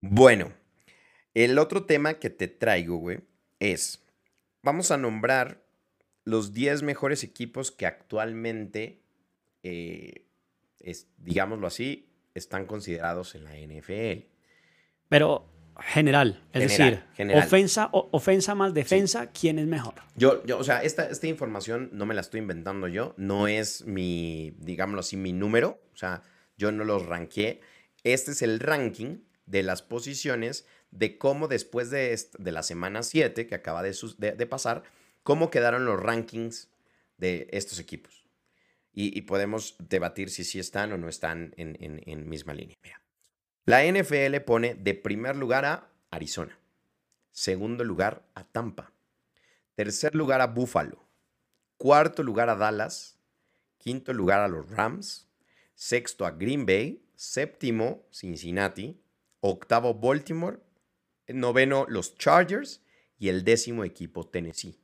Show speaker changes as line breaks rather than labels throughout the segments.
Bueno, el otro tema que te traigo, güey, es, vamos a nombrar los 10 mejores equipos que actualmente, eh, es, digámoslo así, están considerados en la NFL.
Pero general, es
General,
decir,
general.
ofensa, o- ofensa más defensa, ¿quién es mejor?
Yo, yo, o sea, esta, esta información no me la estoy inventando yo, no es mi, digámoslo así, mi número, o sea, yo no los ranqué. Este es el ranking de las posiciones de cómo después de, de la semana 7 que acaba de, de- de pasar, cómo quedaron los rankings de estos equipos. Y, y podemos debatir si sí están o no están en, en- en misma línea. Mira, la NFL pone de primer lugar a Arizona, segundo lugar a Tampa. Tercer lugar a Buffalo. Cuarto lugar a Dallas. Quinto lugar a los Rams. Sexto a Green Bay. Séptimo, Cincinnati. Octavo, Baltimore. Noveno, los Chargers. Y el décimo equipo, Tennessee.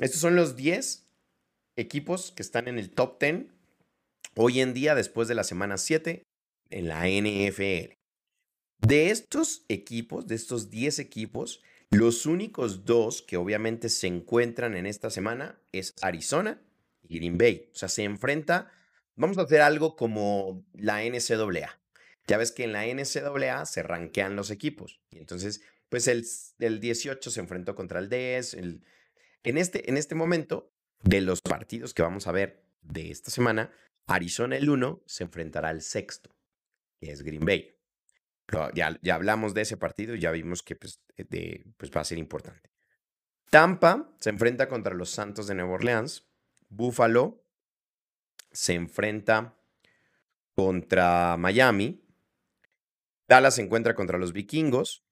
Estos son los 10 equipos que están en el top 10 hoy en día, después de la semana 7, en la NFL. De estos equipos, de estos 10 equipos, los únicos dos que obviamente se encuentran en esta semana es Arizona y Green Bay. O sea, se enfrenta, vamos a hacer algo como la NCAA. Ya ves que en la NCAA se rankean los equipos. Y entonces, pues el, el 18 se enfrentó contra el 10. el- en, este, en este momento, de los partidos que vamos a ver de esta semana, Arizona el 1 se enfrentará al sexto, que es Green Bay. Ya, ya hablamos de ese partido y ya vimos que pues, eh, de- pues va a ser importante. Tampa se enfrenta contra los Santos de Nueva Orleans. Buffalo se enfrenta contra Miami. Dallas se encuentra contra los Vikingos.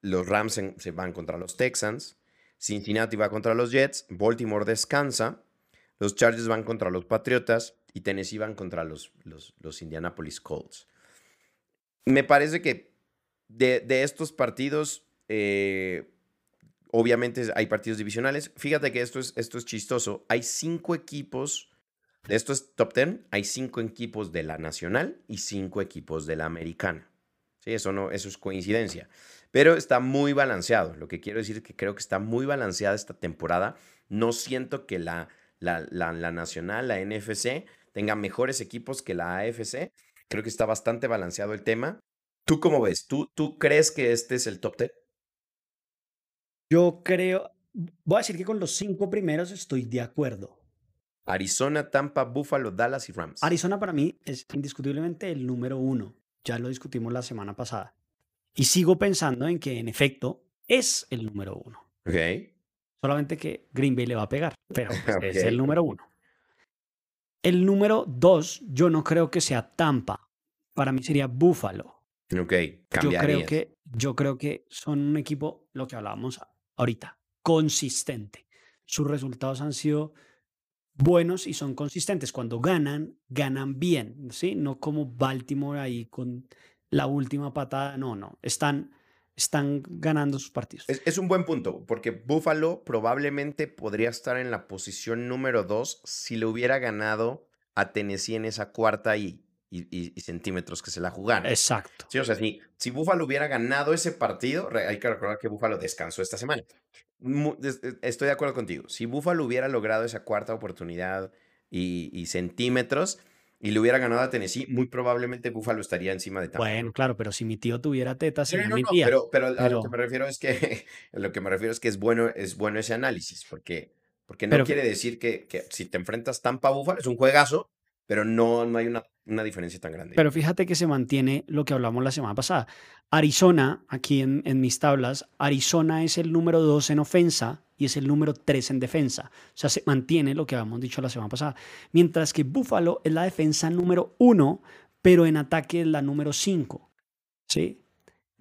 Los Rams se, van contra los Texans. Cincinnati va contra los Jets. Baltimore descansa. Los Chargers van contra los Patriotas. Y Tennessee van contra los, los, los Indianapolis Colts me parece que de, de estos partidos, eh, obviamente hay partidos divisionales. Fíjate que esto es, esto es chistoso. Hay cinco equipos, de estos top 10, hay cinco equipos de la nacional y cinco equipos de la americana. Sí, eso, no, eso es coincidencia. Pero está muy balanceado. Lo que quiero decir es que creo que está muy balanceada esta temporada. No siento que la, la, la, la nacional, la NFC, tenga mejores equipos que la AFC. Creo que está bastante balanceado el tema. ¿Tú cómo ves? ¿Tú, tú crees que este es el top 10?
Yo creo, voy a decir que con los cinco primeros estoy de acuerdo.
Arizona, Tampa, Buffalo, Dallas y Rams.
Arizona para mí es indiscutiblemente el número uno. Ya lo discutimos la semana pasada. Y sigo pensando en que en efecto es el número uno.
Ok.
Solamente que Green Bay le va a pegar, pero pues, es el número uno. El número dos, yo no creo que sea Tampa. Para mí sería Buffalo.
Ok.
Yo creo, que, yo creo que son un equipo, lo que hablábamos ahorita, consistente. Sus resultados han sido buenos y son consistentes. Cuando ganan, ganan bien, ¿sí? No como Baltimore ahí con la última patada. No, no. Están, están ganando sus partidos.
Es, un buen punto, porque Buffalo probablemente podría estar en la posición número 2 si le hubiera ganado a Tennessee en esa cuarta y, y- y- y centímetros que se la jugaron.
Exacto.
Sí, o sea, si, si Buffalo hubiera ganado ese partido, hay que recordar que Buffalo descansó esta semana. Eh, Estoy de acuerdo contigo. Si Buffalo hubiera logrado esa cuarta oportunidad y, y centímetros y le hubiera ganado a Tennessee, muy probablemente Buffalo estaría encima de Tampa.
Bueno, claro, pero si mi tío tuviera tetas,
No, no,
mi
no,
tía.
pero, pero a lo que
Pero-
me refiero es que a lo que me refiero es que es bueno, es bueno ese análisis, porque, porque no
Pero-
quiere decir que, que si te enfrentas Tampa Buffalo es un juegazo, pero no, no hay una, una diferencia tan grande.
Pero fíjate que se mantiene lo que hablamos la semana pasada. Arizona, aquí en, en mis tablas, Arizona es el número 2 en ofensa y es el número 3 en defensa. O sea, se mantiene lo que habíamos dicho la semana pasada. Mientras que Buffalo es la defensa número 1, pero en ataque es la número 5. ¿Sí?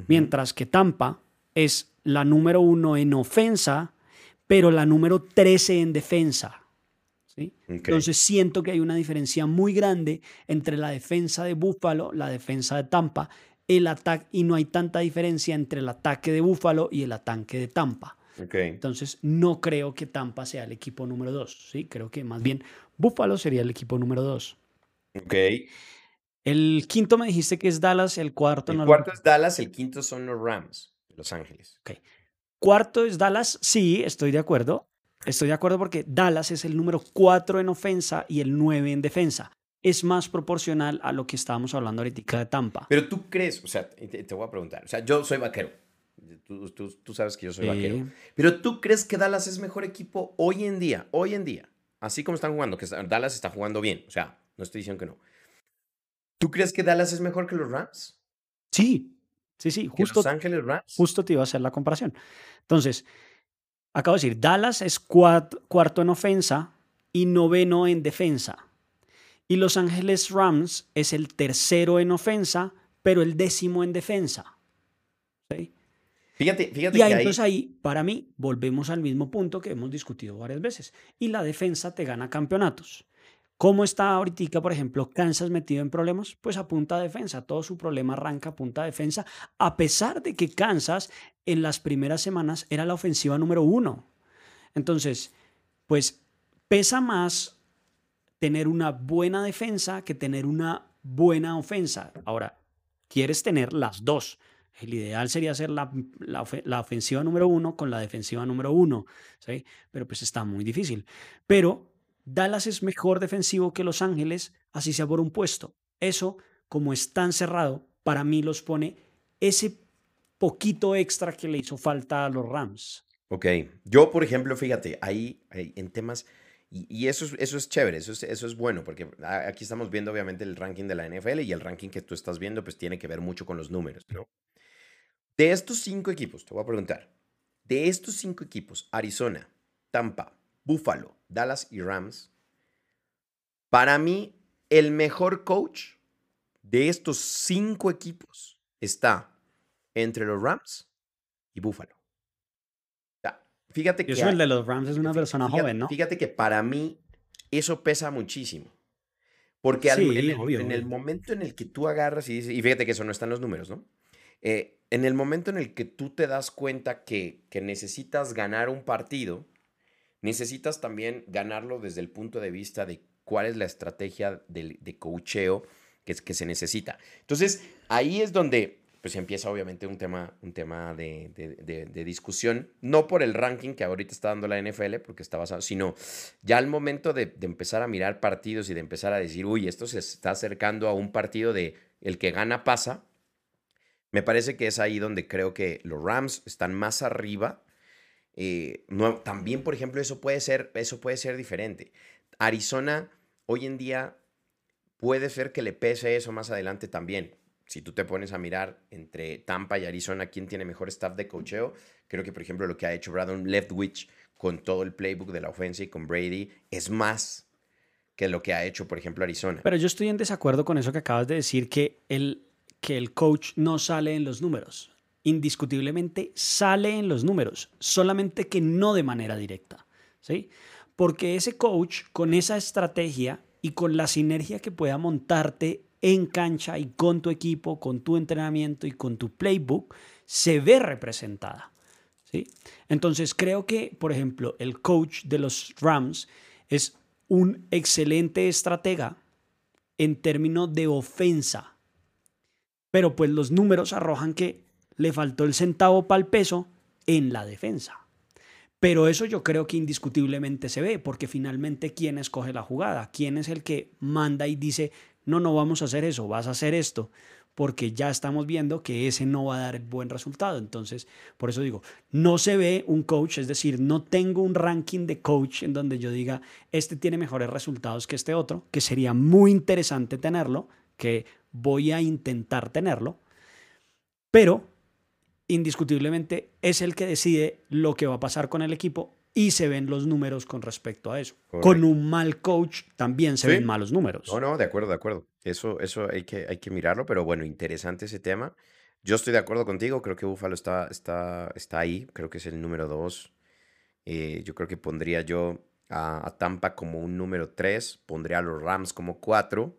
Mientras que Tampa es la número 1 en ofensa, pero la número 13 en defensa. ¿Sí?
Ok.
Entonces siento que hay una diferencia muy grande entre la defensa de Búfalo, la defensa de Tampa, el ataque y no hay tanta diferencia entre el ataque de Búfalo y el ataque de Tampa.
Ok.
Entonces no creo que Tampa sea el equipo número dos, sí, creo que más bien Búfalo sería el equipo número dos.
Ok.
El quinto me dijiste que es Dallas, el cuarto
El
no lo-
cuarto es Dallas, el quinto son los Rams, Los Ángeles.
Cuarto es Dallas, sí, estoy de acuerdo. Estoy de acuerdo porque Dallas es el número 4 en ofensa y el 9 en defensa. Es más proporcional a lo que estábamos hablando ahorita de Tampa.
Pero tú crees, o sea, te, te voy a preguntar, o sea, yo soy vaquero. Tú, tú- tú sabes que yo soy
Sí.
vaquero. Pero tú crees que Dallas es mejor equipo hoy en día, hoy en día, así como están jugando, que Dallas está jugando bien, o sea, no estoy diciendo que no. ¿Tú crees que Dallas es mejor que los Rams?
Sí, sí, sí,
¿Que
justo,
Los Ángeles Rams?
justo te iba a hacer la comparación. Entonces, acabo de decir, Dallas es cuarto en ofensa y noveno en defensa. Y Los Ángeles Rams es el tercero en ofensa, pero el décimo en defensa. ¿Sí?
Fíjate, fíjate
Y
que
ahí,
ahí,
entonces ahí, para mí, volvemos al mismo punto que hemos discutido varias veces. Y la defensa te gana campeonatos. ¿Cómo está ahorita, por ejemplo, Kansas metido en problemas? Pues a punta de defensa. Todo su problema arranca a punta de defensa, a pesar de que Kansas en las primeras semanas era la ofensiva número uno. Entonces, pues pesa más tener una buena defensa que tener una buena ofensa. Ahora, quieres tener las dos. El ideal sería hacer la, la la ofensiva número uno con la defensiva número uno, ¿sí? Pero pues está muy difícil. Pero Dallas es mejor defensivo que Los Ángeles, así sea por un puesto. Eso, como es tan cerrado, para mí los pone ese poquito extra que le hizo falta a los Rams.
Ok, yo por ejemplo, fíjate, ahí, en temas, y, eso, es, eso es chévere, eso es, eso es bueno, porque aquí estamos viendo obviamente el ranking de la NFL y el ranking que tú estás viendo pues tiene que ver mucho con los números. De estos cinco equipos, te voy a preguntar, de estos cinco equipos, Arizona, Tampa, Buffalo, Dallas y Rams, para mí el mejor coach de estos cinco equipos está entre los Rams y Buffalo. O sea, Fíjate
Y
que
eso el de los Rams es una persona
fíjate-
joven, ¿no?
Fíjate que para mí eso pesa muchísimo. Porque al- en,
obvio,
en el momento en el que tú agarras y dices, y fíjate que eso no está en los números, ¿no? Eh, en el momento en el que tú te das cuenta que, que necesitas ganar un partido, necesitas también ganarlo desde el punto de vista de cuál es la estrategia de, de coacheo que, que se necesita. Entonces, ahí es donde pues empieza obviamente un tema, un tema de, de- de- de discusión, no por el ranking que ahorita está dando la NFL, porque está basado, sino ya al momento de empezar a mirar partidos y de empezar a decir, uy, esto se está acercando a un partido de el que gana pasa, me parece que es ahí donde creo que los Rams están más arriba. Eh, no- también, por ejemplo, eso puede, ser, eso puede ser diferente. Arizona hoy en día puede ser que le pese eso más adelante también. Si tú te pones a mirar entre Tampa y Arizona quién tiene mejor staff de cocheo, creo que, por ejemplo, lo que ha hecho Brandon Leftwich con todo el playbook de la ofensa y con Brady es más que lo que ha hecho, por ejemplo, Arizona.
Pero yo estoy en desacuerdo con eso que acabas de decir, que el, que el coach no sale en los números. Indiscutiblemente sale en los números, solamente que no de manera directa. ¿sí? Porque ese coach, con esa estrategia y con la sinergia que pueda montarte en cancha y con tu equipo, con tu entrenamiento y con tu playbook, se ve representada. ¿sí? Entonces creo que, por ejemplo, el coach de los Rams es un excelente estratega en términos de ofensa. Pero pues los números arrojan que le faltó el centavo para el peso en la defensa. Pero eso yo creo que indiscutiblemente se ve, porque finalmente quién escoge la jugada, quién es el que manda y dice, no, no vamos a hacer eso, vas a hacer esto, porque ya estamos viendo que ese no va a dar el buen resultado. Entonces, por eso digo, no se ve un coach, es decir, no tengo un ranking de coach en donde yo diga, este tiene mejores resultados que este otro, que sería muy interesante tenerlo, que voy a intentar tenerlo, pero indiscutiblemente es el que decide lo que va a pasar con el equipo y se ven los números con respecto a eso. Con un mal coach también se
Sí.
ven malos números.
No, no, de acuerdo, de acuerdo. Eso, eso hay que, hay que mirarlo, pero bueno, interesante ese tema. Yo estoy de acuerdo contigo, creo que Buffalo está, está, está ahí, creo que es el número dos. Eh, yo creo que pondría yo a, a Tampa como un número tres, pondría a los Rams como cuatro.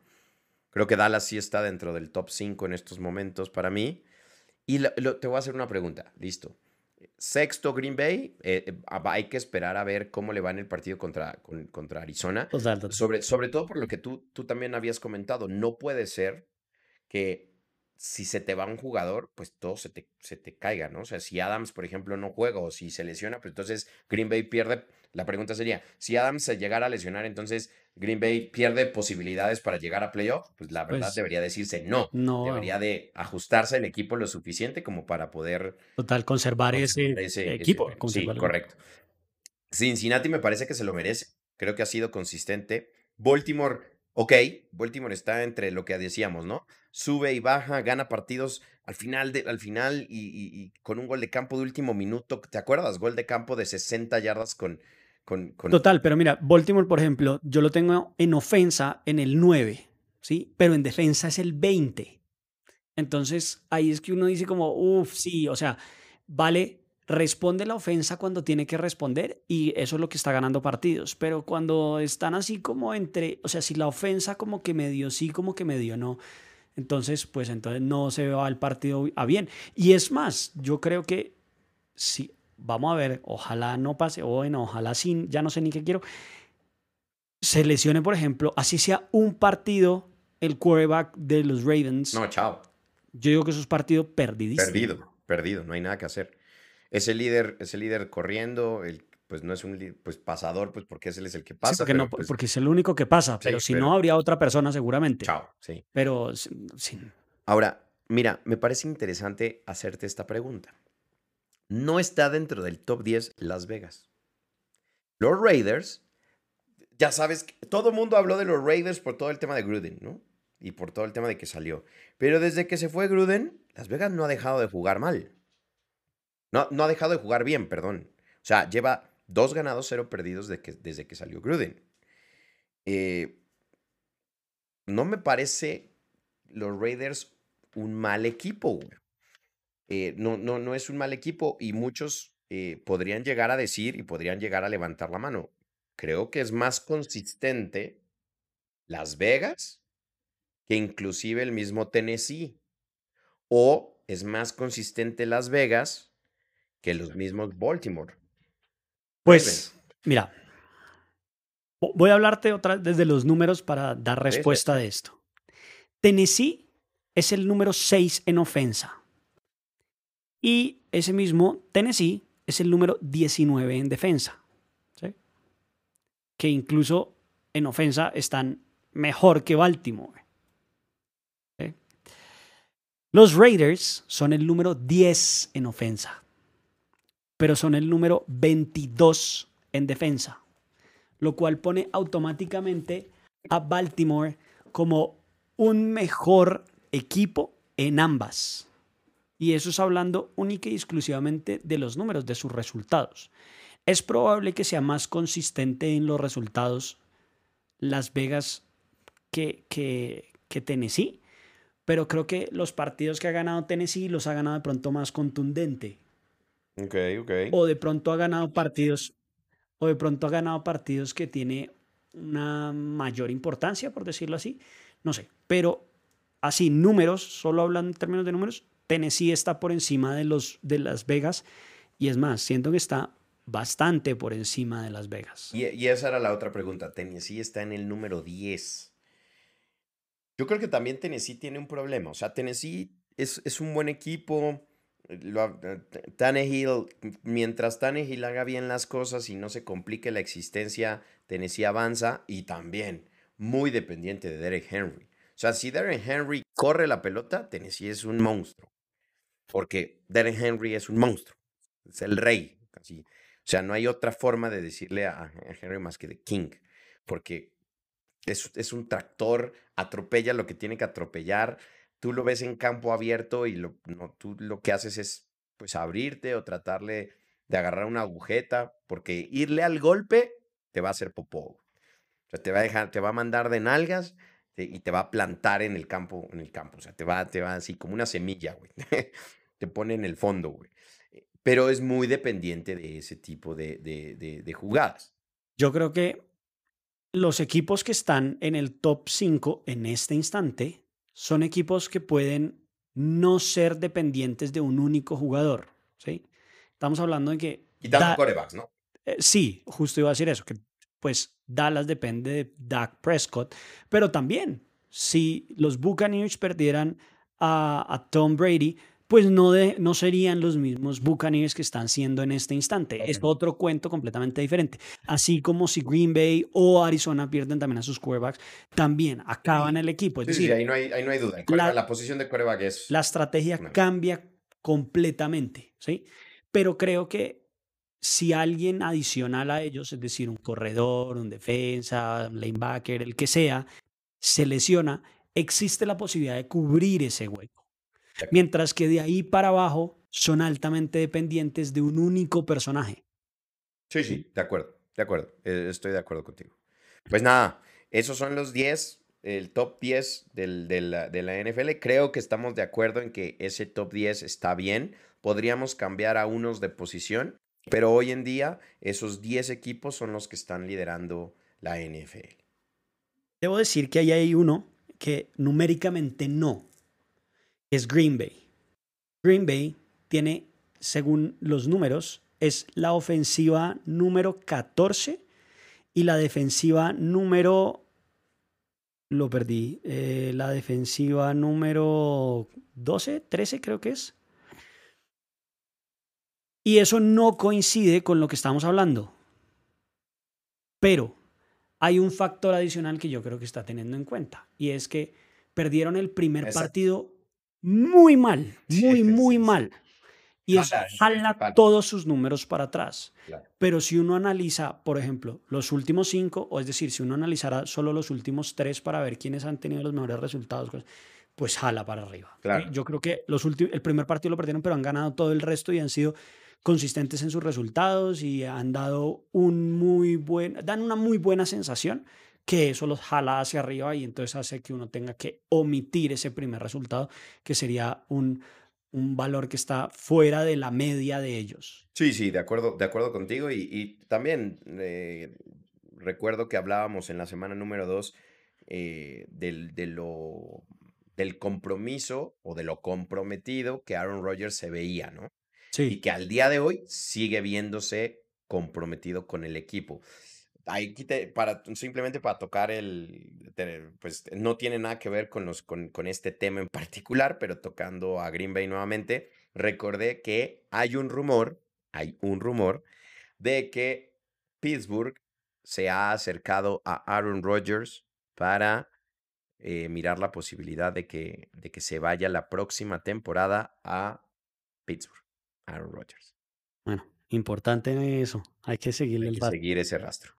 Creo que Dallas sí está dentro del top 5 en estos momentos para mí. Y lo- lo- te voy a hacer una pregunta, listo. Sexto Green Bay, eh, eh, hay que esperar a ver cómo le va en el partido contra, con- contra Arizona.
Total, total.
Sobre, sobre todo por lo que tú, tú también habías comentado, no puede ser que si se te va un jugador, pues todo se te, se te caiga, ¿no? O sea, si Adams, por ejemplo, no juega o si se lesiona, pues entonces Green Bay pierde. La pregunta sería, si Adams se llegara a lesionar, entonces Green Bay pierde posibilidades para llegar a playoff, pues la verdad
Pues
debería decirse no.
no,
Debería de ajustarse el equipo lo suficiente como para poder
total, conservar ese
conservar ese, ese-
equipo.
Sí, correcto. Cincinnati me parece que se lo merece. Creo que ha sido consistente. Baltimore, ok. Baltimore está entre lo que decíamos, ¿no? Sube y baja, gana partidos al final, al final y con un gol de campo de último minuto. ¿Te acuerdas? Gol de campo de 60 yardas con... con, con-
Total, pero mira, Baltimore, por ejemplo, yo lo tengo en ofensa en el 9, ¿sí? Pero en defensa es el 20. Entonces, ahí es que uno dice como, uff, sí, o sea, vale, responde la ofensa cuando tiene que responder y eso es lo que está ganando partidos. Pero cuando están así como entre, o sea, si la ofensa como que medio sí, como que medio no, entonces, pues entonces no se va el partido a bien. Y es más, yo creo que sí, vamos a ver, ojalá no pase, o bueno, ojalá sí, ya no sé ni qué quiero, se lesione, por ejemplo, así sea un partido el quarterback de los Ravens.
No, chao.
Yo digo que eso es partido perdidísimo.
Perdido, perdido. No hay nada que hacer. Ese líder, ese líder corriendo, el, pues no es un pues, pasador, pues porque ese es el que
Sí,
pasa.
porque,
pero,
no,
pues,
porque es el único que pasa, pero si
pero-
no habría otra persona seguramente.
Chao, sí.
Pero sí,
Ahora, mira, me parece interesante hacerte esta pregunta. No está dentro del top 10 Las Vegas. Los Raiders, ya sabes, todo el mundo habló de los Raiders por todo el tema de Gruden, ¿no? Y por todo el tema de que salió. Pero desde que se fue Gruden, Las Vegas no ha dejado de jugar mal. No, no ha dejado de jugar bien, perdón. O sea, lleva dos ganados, cero perdidos que- desde que salió Gruden. Eh, no me parece los Raiders un mal equipo. Eh, no, no, no es un mal equipo y muchos eh, podrían llegar a decir y podrían llegar a levantar la mano. Creo que es más consistente Las Vegas que inclusive el mismo Tennessee. O es más consistente Las Vegas que los mismos Baltimore.
Pues, mira, vo- voy a hablarte otra desde los números para dar respuesta de esto. Tennessee es el número 6 en ofensa. Y ese mismo Tennessee es el número 19 en defensa. ¿sí? Que incluso en ofensa están mejor que Baltimore. ¿sí? Los Raiders son el número 10 en ofensa pero son el número 22 en defensa, lo cual pone automáticamente a Baltimore como un mejor equipo en ambas. Y eso es hablando única y exclusivamente de los números, de sus resultados. Es probable que sea más consistente en los resultados Las Vegas que, que, que Tennessee, pero creo que los partidos que ha ganado Tennessee los ha ganado de pronto más contundente
Ok, ok.
o de pronto ha ganado partidos o de pronto ha ganado partidos que tiene una mayor importancia, por decirlo así, no sé, pero así números, solo hablando en términos de números, Tennessee está por encima de los de Las Vegas y es más, siento que está bastante por encima de Las Vegas.
Y, y esa era la otra pregunta. Tennessee está en el número 10. Yo creo que también Tennessee tiene un problema. O sea, Tennessee es, es un buen equipo. Eh, eh, Tannehill, mientras Tannehill haga bien las cosas y no se complique la existencia, Tennessee avanza y también muy dependiente de Derek Henry. O sea, si Derek Henry corre la pelota, Tennessee es un monstruo. Porque Derek Henry es un monstruo. Es el rey. Así. O sea, no hay otra forma de decirle a Henry más que de King. Porque es, es un tractor, atropella lo que tiene que atropellar. Tú lo ves en campo abierto y lo, no, tú lo que haces es pues abrirte o tratarle de agarrar una agujeta, porque irle al golpe te va a hacer popó. O sea, te va a dejar, te va a mandar de nalgas y te va a plantar en el campo, en el campo. O sea, te va, te va así como una semilla, güey. te pone en el fondo, güey. Eh, Pero es muy dependiente de ese tipo de, de, de- de jugadas.
Yo creo que los equipos que están en el top 5 en este instante son equipos que pueden no ser dependientes de un único jugador. ¿sí? Estamos hablando de que...
Quitando
Da-
corebacks, ¿no?
eh, sí, justo iba a decir eso, que pues Dallas depende de Dak Prescott, pero también si los Buccaneers perdieran a, a Tom Brady, pues no, de, no serían los mismos Buccaneers que están siendo en este instante. Es otro cuento completamente diferente. Así como si Green Bay o Arizona pierden también a sus quarterbacks, también acaban el equipo. Es
Sí, sí,
decir,
ahí no hay, ahí no hay duda.
La-
posición de quarterback es...
la estrategia
No.
cambia completamente, ¿sí? Pero creo que si alguien adicional a ellos, es decir, un corredor, un defensa, un linebacker, el que sea, se lesiona, existe la posibilidad de cubrir ese hueco. Mientras que de ahí para abajo son altamente dependientes de un único personaje.
Sí, sí, de acuerdo, de acuerdo. eh, Estoy de acuerdo contigo. Pues nada, esos son los 10, el top 10 del- de, la, de la NFL. Creo que estamos de acuerdo en que ese top 10 está bien. Podríamos cambiar a unos de posición, pero hoy en día esos 10 equipos son los que están liderando la NFL.
Debo decir que ahí hay uno que numéricamente no, es Green Bay. Green Bay tiene, según los números, es la ofensiva número 14 y la defensiva número, lo perdí, eh, la defensiva número 12, 13 creo que es. Y eso no coincide con lo que estamos hablando. Pero hay un factor adicional que yo creo que está teniendo en cuenta y es que perdieron el primer
Exacto.
partido muy mal, muy,
sí,
muy
sí.
mal. Y eso
Jala,
todos sus números para atrás.
Claro.
Pero si uno analiza, por ejemplo, los últimos cinco, o es decir, si uno analizara solo los últimos tres para ver quiénes han tenido los mejores resultados, pues- jala para arriba.
Claro.
Yo creo que los el primer partido lo perdieron, pero han ganado todo el resto y han sido consistentes en sus resultados y han dado un muy buen, dan una muy buena sensación que eso los jala hacia arriba y entonces hace que uno tenga que omitir ese primer resultado, que sería un, un valor que está fuera de la media de ellos.
Sí, sí, de acuerdo, de acuerdo contigo. Y, y también eh, recuerdo que hablábamos en la semana número 2 del, de lo, del compromiso o de lo comprometido que Aaron Rodgers se veía, ¿no? Y
Sí,
que al día de hoy sigue viéndose comprometido con el equipo. Aquí te- para, simplemente para tocar el, pues no tiene nada que ver con, los, con, con este tema en particular, pero tocando a Green Bay nuevamente, recordé que hay un rumor, hay un rumor de que Pittsburgh se ha acercado a Aaron Rodgers para eh, mirar la posibilidad de que, de que se vaya la próxima temporada a Pittsburgh, Aaron Rodgers.
bueno, importante eso. Hay que seguirle
Hay
el
que seguir ese rastro.